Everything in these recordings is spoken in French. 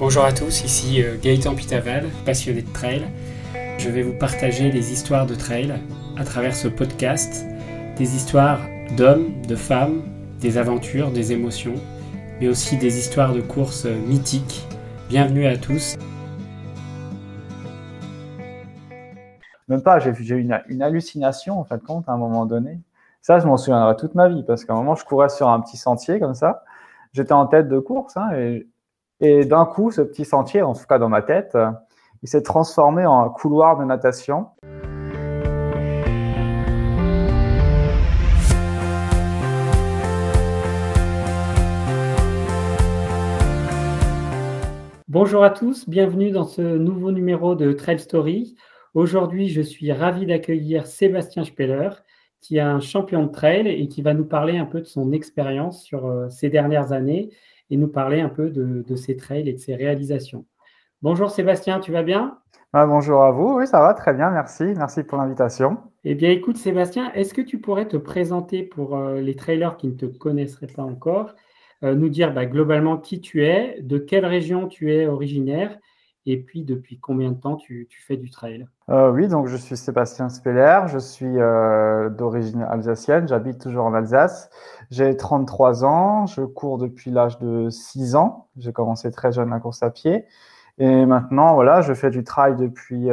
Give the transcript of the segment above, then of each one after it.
Bonjour à tous, ici euh, Gaëtan Pitaval, passionné de trail. Je vais vous partager les histoires de trail à travers ce podcast, des histoires d'hommes, de femmes, des aventures, des émotions, mais aussi des histoires de courses mythiques. Bienvenue à tous. Même pas, j'ai eu une, hallucination en fait compte à un moment donné. Ça, je m'en souviendrai toute ma vie parce qu'à un moment, je courais sur un petit sentier comme ça. J'étais en tête de course hein, et d'un coup, ce petit sentier, en tout cas dans ma tête, il s'est transformé en couloir de natation. Bonjour à tous, bienvenue dans ce nouveau numéro de Trail Story. Aujourd'hui, je suis ravi d'accueillir Sébastien Speller, qui est un champion de trail et qui va nous parler un peu de son expérience sur euh, ces dernières années et nous parler un peu de, ses trails et de ses réalisations. Bonjour Sébastien, tu vas bien? Ah, Bonjour à vous, oui ça va très bien, merci, merci pour l'invitation. Eh bien écoute Sébastien, est-ce que tu pourrais te présenter pour euh, les trailers qui ne te connaisseraient pas encore, euh, nous dire bah, globalement qui tu es, de quelle région tu es originaire et puis, depuis combien de temps tu, fais du trail? Euh, Oui, donc je suis Sébastien Speller, je suis euh, d'origine alsacienne, j'habite toujours en Alsace. J'ai 33 ans, je cours depuis l'âge de 6 ans. J'ai commencé très jeune la course à pied. Et maintenant, voilà, je fais du trail depuis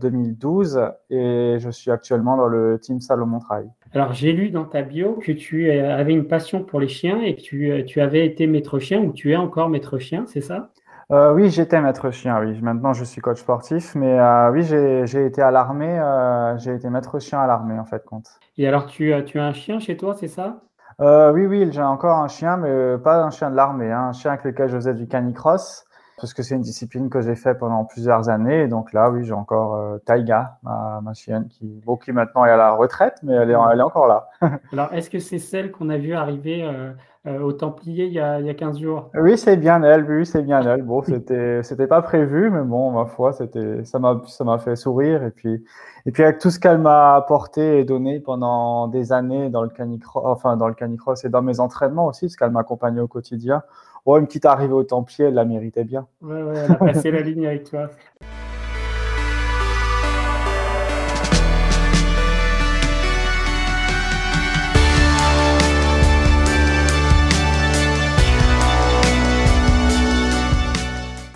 2012 euh, et je suis actuellement dans le team Salomon Trail. Alors, j'ai lu dans ta bio que tu avais une passion pour les chiens et que tu, tu avais été maître chien ou tu es encore maître chien, c'est ça? Euh, oui, j'étais maître chien, oui. Maintenant, je suis coach sportif, mais euh, oui, j'ai été à l'armée, euh, j'ai été maître chien à l'armée, en fait, compte. Et alors, tu, tu as un chien chez toi, c'est ça? Oui, oui, j'ai encore un chien, mais pas un chien de l'armée, hein, un chien avec lequel je faisais du canicross parce que c'est une discipline que j'ai fait pendant plusieurs années. Et donc là, oui, j'ai encore euh, Taiga, ma, ma, chienne, qui, bon, qui maintenant est à la retraite, mais elle est, elle est encore là. Alors, est-ce que c'est celle qu'on a vue arriver euh, euh, au Templier il y, a, il y a 15 jours? Oui, c'est bien elle, oui, c'est bien elle. Bon, c'était, c'était pas prévu, mais bon, ma foi, c'était, ça m'a, ça m'a fait sourire. Et puis, et puis avec tout ce qu'elle m'a apporté et donné pendant des années dans le canicross, enfin, dans le canicross et dans mes entraînements aussi, parce qu'elle m'accompagnait au quotidien Oh, une petite arrivée au Templier, elle la méritait bien. Ouais, ouais, elle a passé la ligne avec toi.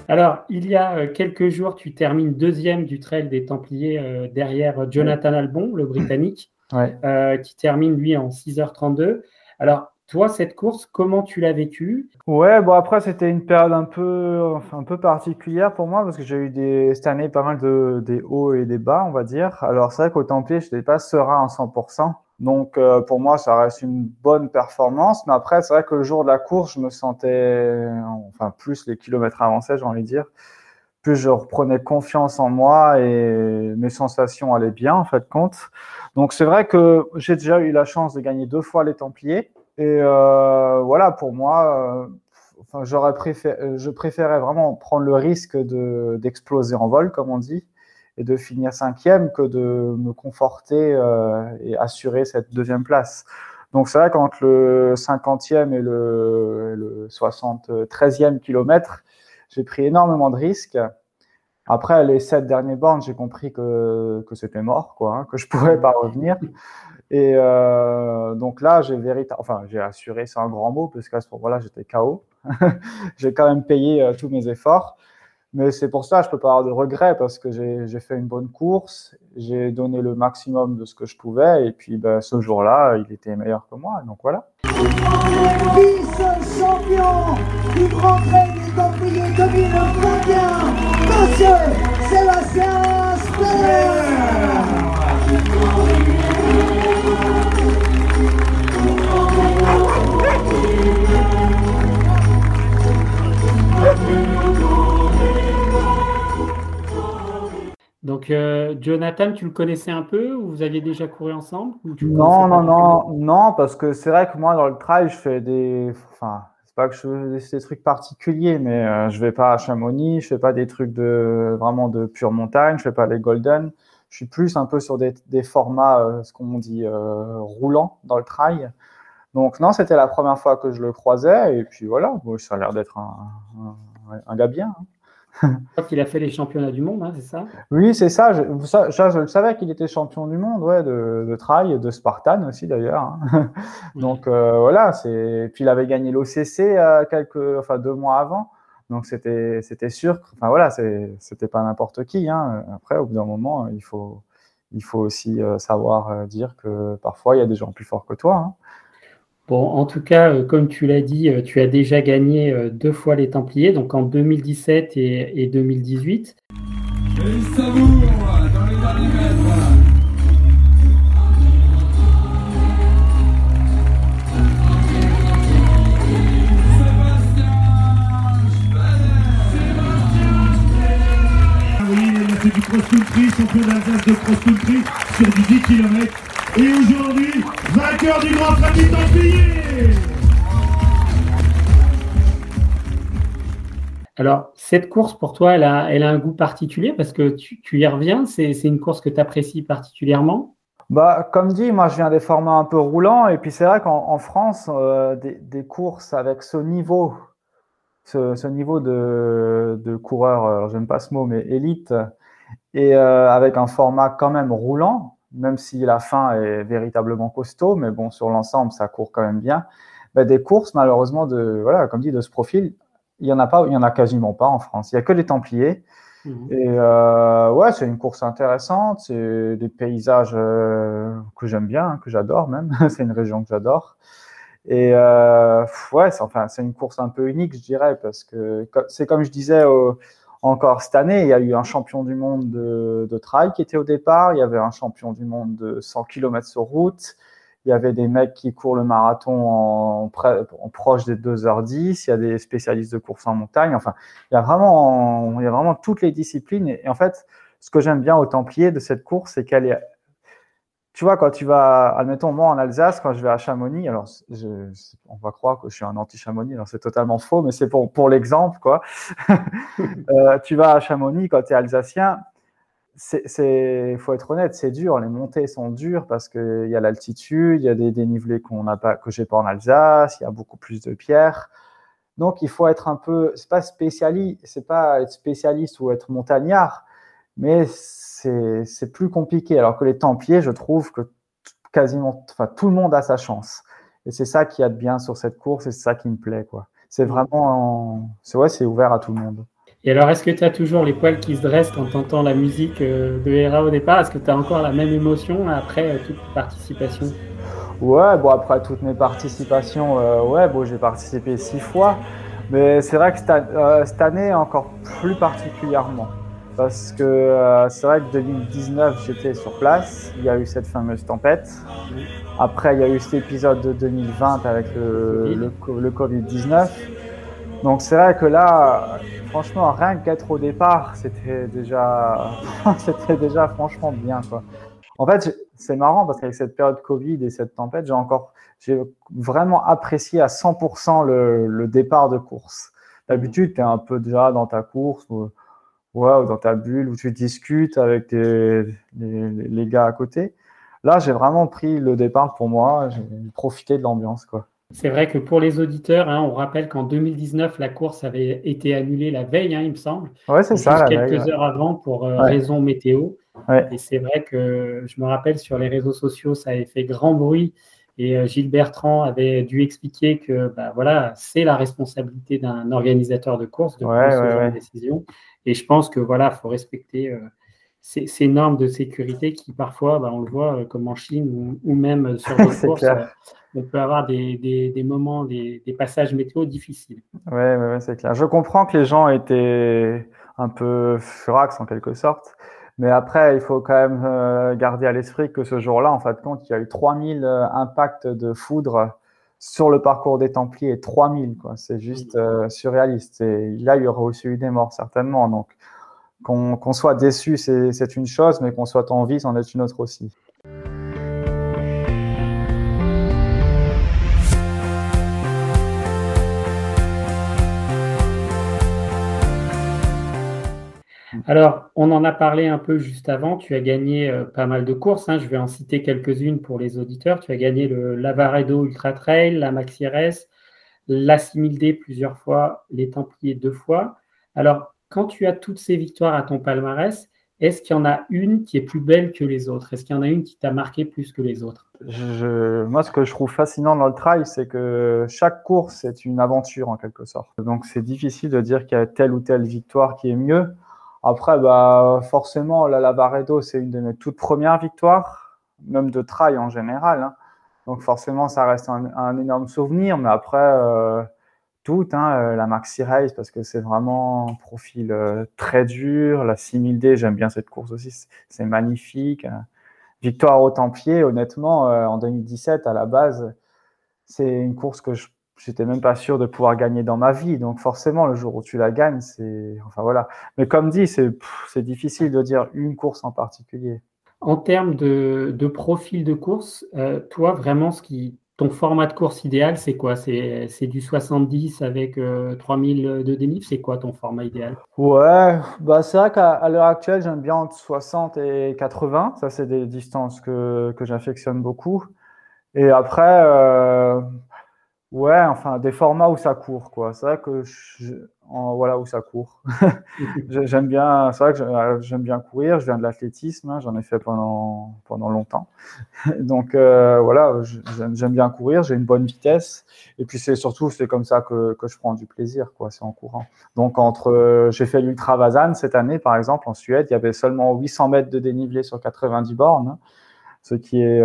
Alors, il y a euh, quelques jours, tu termines deuxième du trail des Templiers euh, derrière Jonathan Albon, le Britannique, euh, qui termine lui en 6h32. Alors, toi, cette course, comment tu l'as vécue? Ouais, bon après c'était une période un peu, un peu particulière pour moi parce que j'ai eu cette année pas mal de des hauts et des bas, on va dire. Alors c'est vrai qu'au Templier, je n'étais pas serein à 100%. Donc euh, pour moi, ça reste une bonne performance. Mais après, c'est vrai que le jour de la course, je me sentais, enfin plus les kilomètres avançaient, j'ai envie de dire, plus je reprenais confiance en moi et mes sensations allaient bien en fait compte. Donc c'est vrai que j'ai déjà eu la chance de gagner deux fois les Templiers. Et euh, voilà, pour moi, euh, enfin, j'aurais préféré, je préférais vraiment prendre le risque de, d'exploser en vol, comme on dit, et de finir cinquième que de me conforter euh, et assurer cette deuxième place. Donc c'est vrai qu'entre le 50e et le, le 73e kilomètre, j'ai pris énormément de risques. Après les sept derniers bornes, j'ai compris que, que c'était mort, quoi, hein, que je pourrais pas revenir. Et euh, donc là, j'ai véritablement, enfin, j'ai assuré, c'est un grand mot, parce qu'à ce moment-là, j'étais KO. j'ai quand même payé euh, tous mes efforts. Mais c'est pour ça, je peux pas avoir de regrets, parce que j'ai fait une bonne course, j'ai donné le maximum de ce que je pouvais, et puis ben, ce jour-là, il était meilleur que moi. Donc voilà. Vice-champion du Grand Prix des Templiers 2021, Monsieur Sébastien Donc, euh, Jonathan, tu le connaissais un peu ou vous aviez déjà couru ensemble Non, non, non, non, parce que c'est vrai que moi, dans le trail, je fais des. Enfin, c'est pas que je fais des trucs particuliers, mais euh, je vais pas à Chamonix, je fais pas des trucs de vraiment de pure montagne, je fais pas les Golden. Je suis plus un peu sur des, formats, euh, ce qu'on dit, roulants dans le trail. Donc, non, c'était la première fois que je le croisais, et puis voilà, ça a l'air d'être un un gars bien. Hein. Crois qu'il a fait les championnats du monde, hein, c'est ça? Oui, c'est ça. Je, ça, je le savais qu'il était champion du monde, ouais, de, de trail, de Spartan aussi d'ailleurs. Hein. Donc euh, voilà, c'est. Puis il avait gagné l'OCC euh, quelques, enfin deux mois avant. Donc c'était, c'était sûr. Enfin voilà, c'était pas n'importe qui. Hein. Après, au bout d'un moment, il faut, il faut aussi euh, savoir dire que parfois il y a des gens plus forts que toi. Hein. Bon, en tout cas, euh, comme tu l'as dit, euh, tu as déjà gagné euh, deux fois les Templiers, donc en 2017 et, 2018. c'est du cross-country, champion d'Alsace de cross-country sur 10 km. Et aujourd'hui, vainqueur du Grand Prix Templier Alors, cette course, pour toi, elle a, elle a un goût particulier parce que tu, y reviens. C'est une course que tu apprécies particulièrement? Bah, comme dit, moi je viens des formats un peu roulants et puis c'est vrai qu'en France, euh, des, courses avec ce niveau, ce, niveau de, de coureur, j'aime pas ce mot, mais élite, et euh, avec un format quand même roulant, même si la fin est véritablement costaud, mais bon, sur l'ensemble, ça court quand même bien. Ben, des courses, malheureusement, de, voilà, comme dit, de ce profil, il y en a pas, il y en a quasiment pas en France. Il y a que les Templiers. Mhm. Et euh, ouais, c'est une course intéressante. C'est des paysages euh, que j'aime bien, hein, que j'adore même. c'est une région que j'adore. Et euh, ouais, c'est enfin, c'est une course un peu unique, je dirais, parce que c'est comme je disais au, encore cette année, il y a eu un champion du monde de, trail qui était au départ. Il y avait un champion du monde de 100 km sur route. Il y avait des mecs qui courent le marathon en, proche des 2h10. Il y a des spécialistes de course en montagne. Enfin, il y a vraiment, il y a vraiment toutes les disciplines. Et, en fait, ce que j'aime bien au Templier de cette course, c'est qu'elle est, tu vois, quand tu vas, admettons, moi en Alsace, quand je vais à Chamonix, alors je, on va croire que je suis un anti-Chamonix, alors c'est totalement faux, mais c'est pour, pour l'exemple, quoi. euh, tu vas à Chamonix quand tu es alsacien, c'est, faut être honnête, c'est dur. Les montées sont dures parce qu'il y a l'altitude, il y a des dénivelés qu'on n'a pas, que j'ai pas en Alsace, il y a beaucoup plus de pierres. Donc il faut être un peu, c'est pas spécialiste, c'est pas être spécialiste ou être montagnard, mais c'est plus compliqué. Alors que les Templiers, je trouve que quasiment, enfin, tout le monde a sa chance. Et c'est ça qui a de bien sur cette course et c'est ça qui me plaît, quoi. C'est vraiment, c'est ouais, c'est ouvert à tout le monde. Et alors, est-ce que tu as toujours les poils qui se dressent quand tu entends la musique euh, de Hera au départ? Est-ce que tu as encore la même émotion après euh, toute participation Ouais, bon, après toutes mes participations, euh, ouais, bon, j'ai participé six fois. Mais c'est vrai que cette année, encore plus particulièrement parce que euh, c'est vrai que 2019, j'étais sur place, il y a eu cette fameuse tempête. Après, il y a eu cet épisode de 2020 avec le, le, Covid-19. Donc c'est vrai que là, franchement, rien qu'être au départ, c'était déjà, c'était déjà franchement bien. Quoi. En fait, c'est marrant parce qu'avec cette période Covid et cette tempête, j'ai encore, j'ai vraiment apprécié à 100% le, le départ de course. D'habitude, tu es un peu déjà dans ta course ouais, dans ta bulle où tu discutes avec les, les, gars à côté. Là, j'ai vraiment pris le départ pour moi, j'ai profité de l'ambiance. quoi. C'est vrai que pour les auditeurs, hein, on rappelle qu'en 2019, la course avait été annulée la veille, hein, il me semble. Ouais, c'est ça. quelques heures avant pour euh, raison météo. Et c'est vrai que je me rappelle sur les réseaux sociaux, ça avait fait grand bruit. Et euh, Gilles Bertrand avait dû expliquer que bah, voilà, c'est la responsabilité d'un organisateur de course de prendre ce genre de décision. Et je pense que voilà, faut respecter euh, ces, normes de sécurité qui parfois, bah, on le voit euh, comme en Chine ou, même sur des courses, euh, on peut avoir des, des, moments, des, des, passages météo difficiles. Oui, ouais, c'est clair. Je comprends que les gens étaient un peu furax en quelque sorte. Mais après, il faut quand même garder à l'esprit que ce jour-là, en fin de compte, il y a eu 3000 impacts de foudre sur le parcours des Templiers, 3000, quoi. C'est juste euh, surréaliste. Et là, il y aurait aussi eu des morts, certainement. Donc, qu'on soit déçu, c'est une chose, mais qu'on soit en vie, c'en est une autre aussi. Alors, on en a parlé un peu juste avant. Tu as gagné euh, pas mal de courses. Hein. Je vais en citer quelques-unes pour les auditeurs. Tu as gagné le Lavaredo Ultra Trail, la Maxi RS, la 6000D plusieurs fois, les Templiers deux fois. Alors, quand tu as toutes ces victoires à ton palmarès, est-ce qu'il y en a une qui est plus belle que les autres? Est-ce qu'il y en a une qui t'a marqué plus que les autres? Moi, ce que je trouve fascinant dans le trail, c'est que chaque course est une aventure en quelque sorte. Donc, c'est difficile de dire qu'il y a telle ou telle victoire qui est mieux. Après, bah, forcément, la Lavaredo, c'est une de mes toutes premières victoires, même de trail en général. Hein. Donc, forcément, ça reste un, énorme souvenir. Mais après, euh, toutes, hein, euh, la Maxi Race parce que c'est vraiment un profil euh, très dur. La 6000D, j'aime bien cette course aussi, c'est magnifique. Victoire au Templier, honnêtement, euh, en 2017 à la base, c'est une course que je j'étais même pas sûr de pouvoir gagner dans ma vie. Donc forcément, le jour où tu la gagnes, c'est enfin voilà. Mais comme dit, c'est c'est difficile de dire une course en particulier. En termes de, de profil de course, toi vraiment ce qui ton format de course idéal, c'est quoi? C'est du 70 avec 3000 euh, de dénive C'est quoi ton format idéal? Ouais, bah c'est vrai qu'à l'heure actuelle, j'aime bien entre 60 et 80. Ça, c'est des distances que, que j'affectionne beaucoup. Et après, euh, ouais, enfin, des formats où ça court, quoi. C'est vrai que je, voilà où ça court. j'aime bien, c'est vrai que euh, j'aime bien courir. Je viens de l'athlétisme, hein, j'en ai fait pendant pendant longtemps. Donc euh, voilà, j'aime bien courir. J'ai une bonne vitesse. Et puis c'est surtout c'est comme ça que, que je prends du plaisir, quoi. C'est en courant. Donc entre, euh, j'ai fait l'ultra Vazan cette année, par exemple, en Suède, il y avait seulement 800 mètres de dénivelé sur 90 bornes. Hein, ce qui est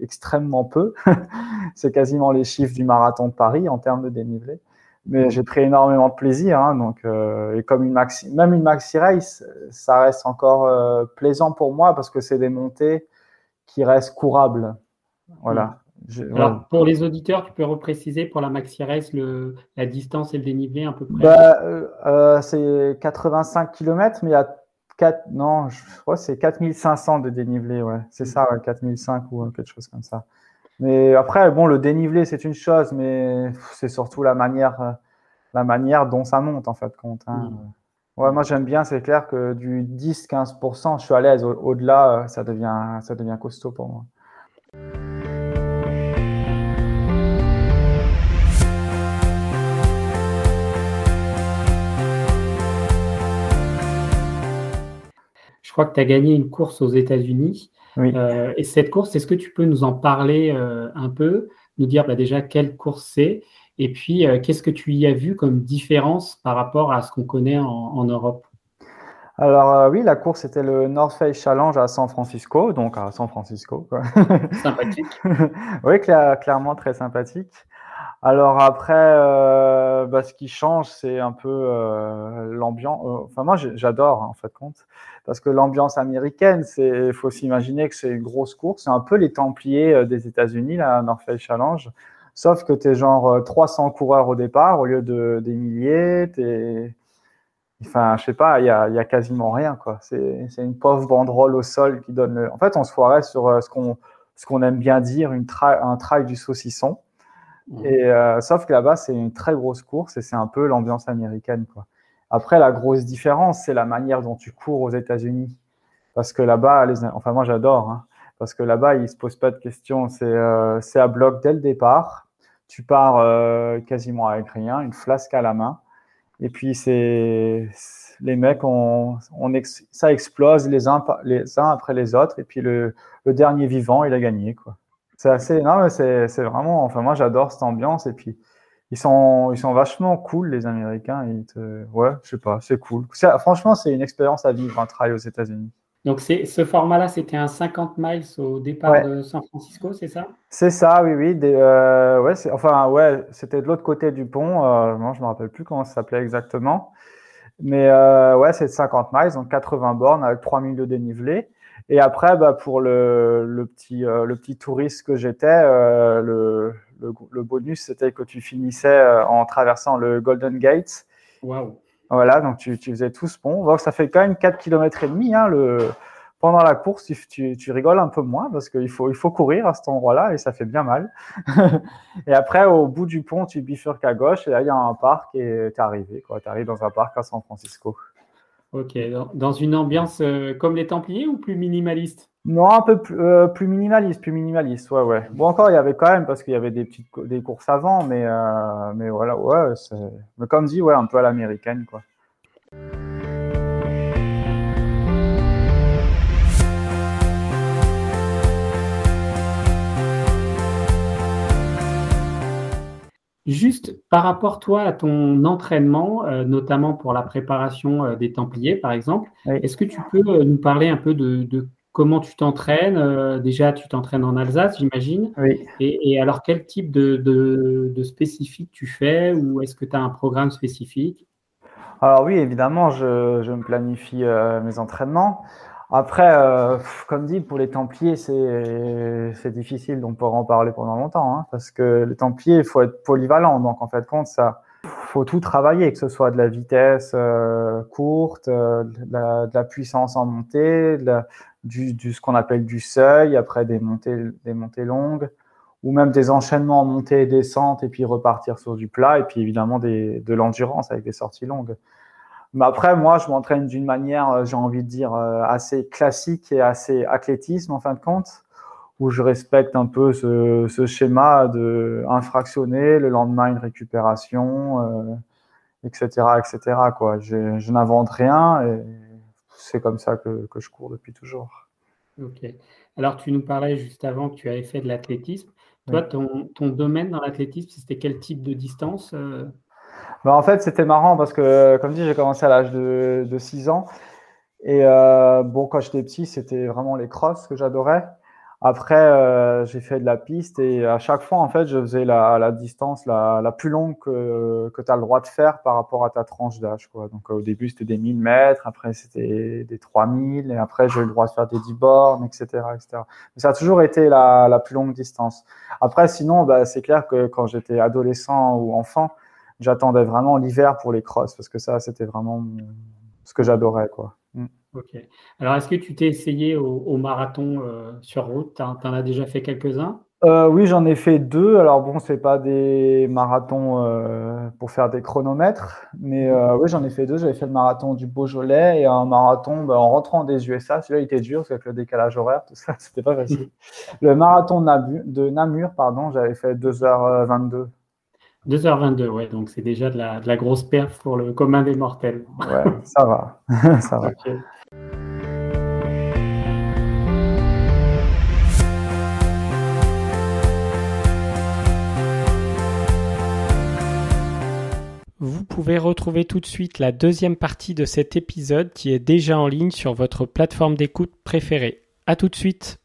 extrêmement peu. c'est quasiment les chiffres du marathon de Paris en termes de dénivelé mais j'ai pris énormément de plaisir. Hein, donc, euh, et comme une maxi, même une maxi race, ça reste encore euh, plaisant pour moi parce que c'est des montées qui restent courables. Voilà. Alors, pour les auditeurs, tu peux repréciser pour la maxi race le, la distance et le dénivelé un peu près? Bah, euh, C'est 85 km, mais il y a 4, non, je crois c'est 4500 de dénivelé. Ouais. C'est mm. ça, ouais, 4005 ou quelque chose comme ça. Mais après, bon, le dénivelé, c'est une chose, mais c'est surtout la manière, la manière dont ça monte, en fait, compte. Hein. Hmm. Ouais, moi, j'aime bien, c'est clair que du 10-15%, je suis à l'aise. Au-delà, euh, ça, devient, ça devient costaud pour moi. Crois que tu as gagné une course aux États-Unis. Euh, et cette course, est-ce que tu peux nous en parler euh, un peu, nous dire bah, déjà quelle course c'est, et puis euh, qu'est-ce que tu y as vu comme différence par rapport à ce qu'on connaît en, Europe? Alors oui, la course était le North Face Challenge à San Francisco, donc à San Francisco. Sympathique. oui, clairement très sympathique. Alors après, bah, ce qui change, c'est un peu l'ambiance. enfin moi, j'adore hein, en fait compte parce que l'ambiance américaine, c'est, faut s'imaginer que c'est une grosse course, c'est un peu les Templiers euh, des États-Unis, la North Face Challenge, sauf que tu es genre 300 euh, coureurs au départ au lieu de des milliers, t'es, enfin, je sais pas, il y a, quasiment rien quoi. C'est, une pauvre banderole au sol qui donne. En fait, on se foirait sur euh, ce qu'on ce qu'on aime bien dire, un trail du saucisson. Mmh. Et sauf que là-bas, c'est une très grosse course et c'est un peu l'ambiance américaine quoi. Après, la grosse différence, c'est la manière dont tu cours aux États-Unis. Parce que là-bas, enfin moi j'adore, hein, parce que là-bas, ils se posent pas de questions. C'est euh, à bloc dès le départ. Tu pars euh, quasiment avec rien, une flasque à la main. Et puis c'est les mecs, on ça explose les uns, les uns après les autres. Et puis le, le dernier vivant, il a gagné quoi. C'est assez, non, c'est vraiment, enfin moi j'adore cette ambiance. Et puis ils sont, ils sont vachement cool, les Américains. Ils te... Ouais, je sais pas, c'est cool. Franchement, c'est une expérience à vivre, un trail aux États-Unis. Donc, ce format-là, c'était un 50 miles au départ de San Francisco, c'est ça? C'est ça, oui, oui. Euh, ouais, enfin, ouais, c'était de l'autre côté du pont. Euh, je ne me rappelle plus comment ça s'appelait exactement. Mais euh, ouais, c'est 50 miles, donc 80 bornes avec 3000 de dénivelé. Et après, bah, pour le, le petit, le petit touriste que j'étais, le, le, bonus, c'était que tu finissais euh, en traversant le Golden Gate. Wow. Voilà, donc tu, faisais tout ce pont. Donc ça fait quand même 4 km et demi. Hein, le... Pendant la course, tu, tu, rigoles un peu moins parce qu'il faut, il faut courir à cet endroit-là et ça fait bien mal. et après, au bout du pont, tu bifurques à gauche et là, il y a un parc et tu es arrivé. Tu arrives dans un parc à San Francisco. Ok, dans une ambiance euh, comme les Templiers ou plus minimaliste? Non, un peu euh, plus, minimaliste, plus minimaliste, ouais, ouais. Bon, encore, il y avait quand même, parce qu'il y avait des petites des courses avant, mais, euh, mais voilà, ouais, mais comme dit, ouais, un peu à l'américaine, quoi. Juste par rapport, toi, à ton entraînement, euh, notamment pour la préparation euh, des Templiers, par exemple, est-ce que tu peux euh, nous parler un peu de, comment tu t'entraînes Déjà, tu t'entraînes en Alsace, j'imagine. Oui. Et, alors, quel type de, de spécifique tu fais ou est-ce que tu as un programme spécifique? Alors oui, évidemment, je, je me planifie mes entraînements. Après, euh, comme dit, pour les Templiers, c'est difficile, donc on pourra en parler pendant longtemps, hein, parce que les Templiers, il faut être polyvalent, donc en fait, compte, ça, faut tout travailler, que ce soit de la vitesse euh, courte, euh, de, la, puissance en montée, de du, ce qu'on appelle du seuil, après des montées, des montées longues, ou même des enchaînements en montée et descente, et puis repartir sur du plat, et puis évidemment de l'endurance avec des sorties longues. Mais après, moi, je m'entraîne d'une manière, euh, j'ai envie de dire, euh, assez classique et assez athlétisme en fin de compte, où je respecte un peu ce, ce schéma de infractionner, le lendemain une récupération, etc., euh, etc. Quoi. Je, je n'invente rien et c'est comme ça que, que, je cours depuis toujours. Ok. Alors, tu nous parlais juste avant que tu avais fait de l'athlétisme. Toi, ton, ton, domaine dans l'athlétisme, c'était quel type de distance bah, en fait, c'était marrant parce que, comme dit, j'ai commencé à l'âge de, de 6 ans. Et euh, bon, quand j'étais petit, c'était vraiment les crosses que j'adorais. Après, euh, j'ai fait de la piste et à chaque fois, en fait, je faisais la, la distance la, la, plus longue que, que tu as le droit de faire par rapport à ta tranche d'âge. Donc, au début, c'était des 1000 mètres, après, c'était des 3000, et après, j'ai eu le droit de faire des 10 bornes, etc. etc. Mais ça a toujours été la, la plus longue distance. Après, sinon, bah, c'est clair que quand j'étais adolescent ou enfant, j'attendais vraiment l'hiver pour les crosses parce que ça, c'était vraiment ce que j'adorais. quoi. Mm. Ok. Alors, est-ce que tu t'es essayé au, marathon euh, sur route? Tu en, as déjà fait quelques-uns? Euh, Oui, j'en ai fait deux. Alors, bon, c'est pas des marathons euh, pour faire des chronomètres, mais oui, j'en ai fait deux. J'avais fait le marathon du Beaujolais et un marathon bah, en rentrant des USA. Celui-là, il était dur parce avec le décalage horaire, tout ça, c'était pas facile. le marathon de Namur, pardon, j'avais fait 2h22. 2h22, ouais, donc c'est déjà de la, de la, grosse perf pour le commun des mortels. Ouais, ça va. ça va. Vous pouvez retrouver tout de suite la deuxième partie de cet épisode qui est déjà en ligne sur votre plateforme d'écoute préférée. À tout de suite.